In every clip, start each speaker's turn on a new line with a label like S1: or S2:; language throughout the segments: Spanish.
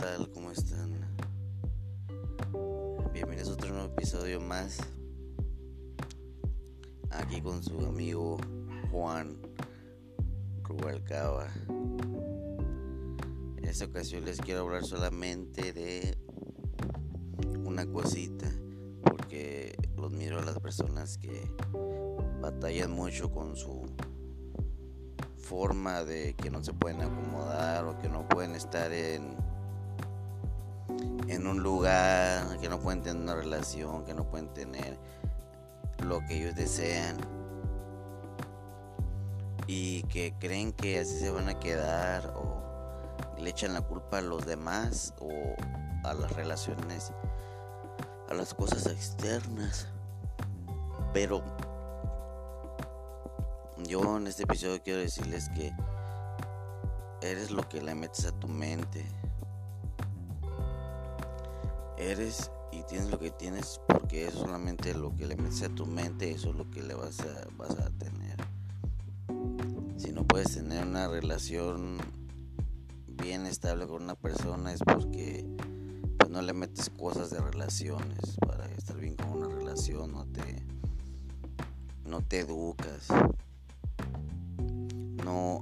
S1: tal? ¿Cómo están? Bienvenidos a otro nuevo episodio más. Aquí con su amigo Juan Rubalcaba. En esta ocasión les quiero hablar solamente de una cosita. Porque los miro a las personas que batallan mucho con su forma de que no se pueden acomodar o que no pueden estar en en un lugar, que no pueden tener una relación, que no pueden tener lo que ellos desean y que creen que así se van a quedar o le echan la culpa a los demás o a las relaciones, a las cosas externas. Pero yo en este episodio quiero decirles que eres lo que le metes a tu mente. Eres y tienes lo que tienes porque es solamente lo que le metes a tu mente, eso es lo que le vas a, vas a tener. Si no puedes tener una relación bien estable con una persona es porque pues, no le metes cosas de relaciones para estar bien con una relación, no te, no te educas no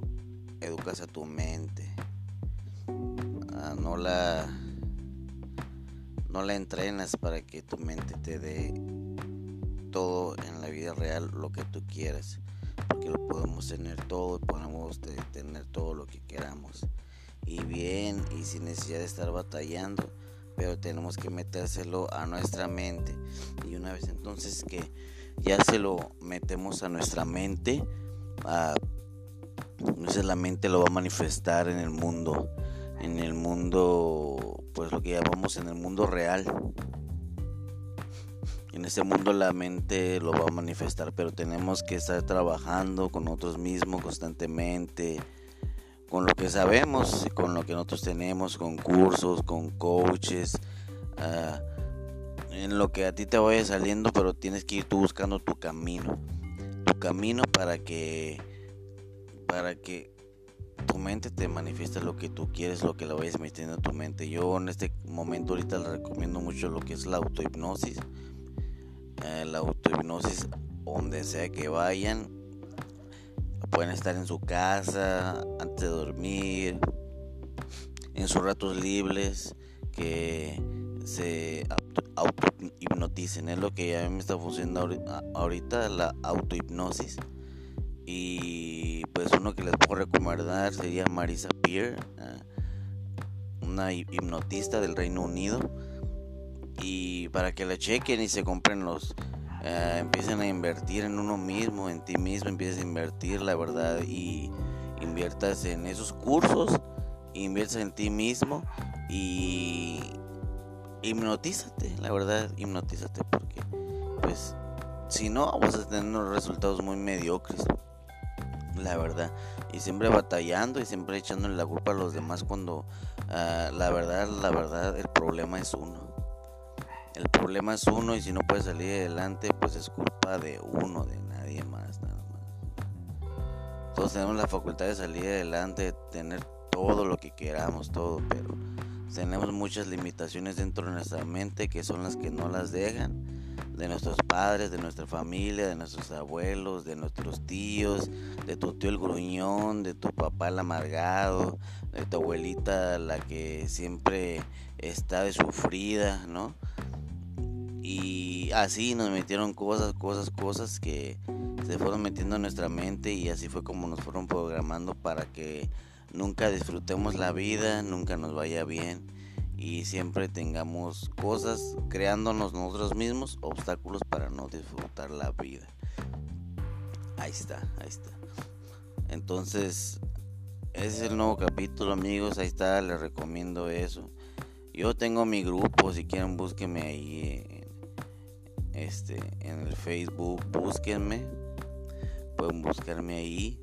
S1: educas a tu mente, ah, no la no la entrenas para que tu mente te dé todo en la vida real lo que tú quieras, porque lo podemos tener todo podemos tener todo lo que queramos. Y bien, y sin necesidad de estar batallando, pero tenemos que metérselo a nuestra mente. Y una vez entonces que ya se lo metemos a nuestra mente, a entonces la mente lo va a manifestar en el mundo, en el mundo, pues lo que llamamos en el mundo real. En ese mundo la mente lo va a manifestar, pero tenemos que estar trabajando con nosotros mismos constantemente, con lo que sabemos, con lo que nosotros tenemos, con cursos, con coaches, ah, en lo que a ti te vaya saliendo, pero tienes que ir tú buscando tu camino, tu camino para que para que tu mente te manifieste lo que tú quieres, lo que la vayas metiendo en tu mente. Yo en este momento ahorita le recomiendo mucho lo que es la autohipnosis. Eh, la autohipnosis, donde sea que vayan, pueden estar en su casa, antes de dormir, en sus ratos libres, que se autohipnoticen. Es lo que a mí me está funcionando ahorita, la autohipnosis. Y pues uno que les puedo recomendar sería Marisa Peer, ah, una hipnotista del Reino Unido. Y para que la chequen y se compren los, ah, empiecen a invertir en uno mismo, en ti mismo, empieces a invertir, la verdad, y inviertas en esos cursos, inviertas en ti mismo y hipnotízate, la verdad, hipnotízate porque pues si no vas a tener unos resultados muy mediocres la verdad. Y siempre batallando y siempre echándole la culpa a los demás cuando ah, la verdad, la verdad, el problema es uno. El problema es uno y si no puedes salir adelante, pues es culpa de uno, de nadie más, nada más. Todos tenemos la facultad de salir adelante, de tener todo lo que queramos, todo, pero tenemos muchas limitaciones dentro de nuestra mente que son las que no las dejan de nuestros padres, de nuestra familia, de nuestros abuelos, de nuestros tíos, de tu tío el gruñón, de tu papá el amargado, de tu abuelita la que siempre está de sufrida, ¿no? Y así nos metieron cosas, cosas, cosas que se fueron metiendo en nuestra mente y así fue como nos fueron programando para que nunca disfrutemos la vida, nunca nos vaya bien y siempre tengamos cosas creándonos nosotros mismos obstáculos para no disfrutar la vida. Ahí está, ahí está. Entonces, ese es el nuevo capítulo, amigos. Ahí está, les recomiendo eso. Yo tengo mi grupo, si quieren búsquenme ahí en, este en el Facebook, búsquenme. Pueden buscarme ahí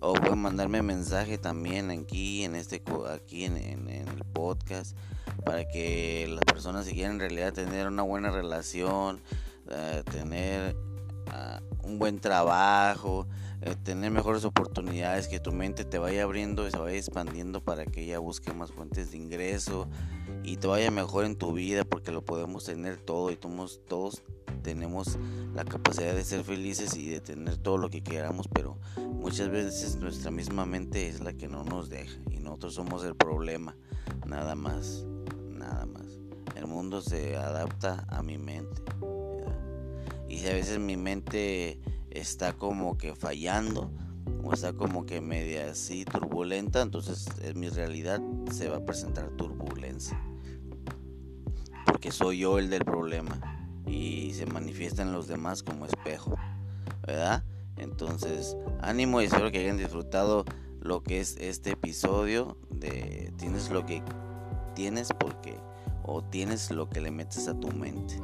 S1: o pueden mandarme mensaje también aquí en este aquí en, el podcast para que las personas si en realidad tener una buena relación eh, tener un buen trabajo, eh, tener mejores oportunidades, que tu mente te vaya abriendo y se vaya expandiendo para que ella busque más fuentes de ingreso y te vaya mejor en tu vida porque lo podemos tener todo y todos, todos tenemos la capacidad de ser felices y de tener todo lo que queramos, pero muchas veces nuestra misma mente es la que no nos deja y nosotros somos el problema, nada más, nada más. El mundo se adapta a mi mente. Y si a veces mi mente está como que fallando o está como que media así turbulenta, entonces en mi realidad se va a presentar turbulencia. Porque soy yo el del problema y se manifiesta en los demás como espejo, ¿verdad? Entonces, ánimo y espero que hayan disfrutado lo que es este episodio de tienes lo que tienes porque o tienes lo que le metes a tu mente.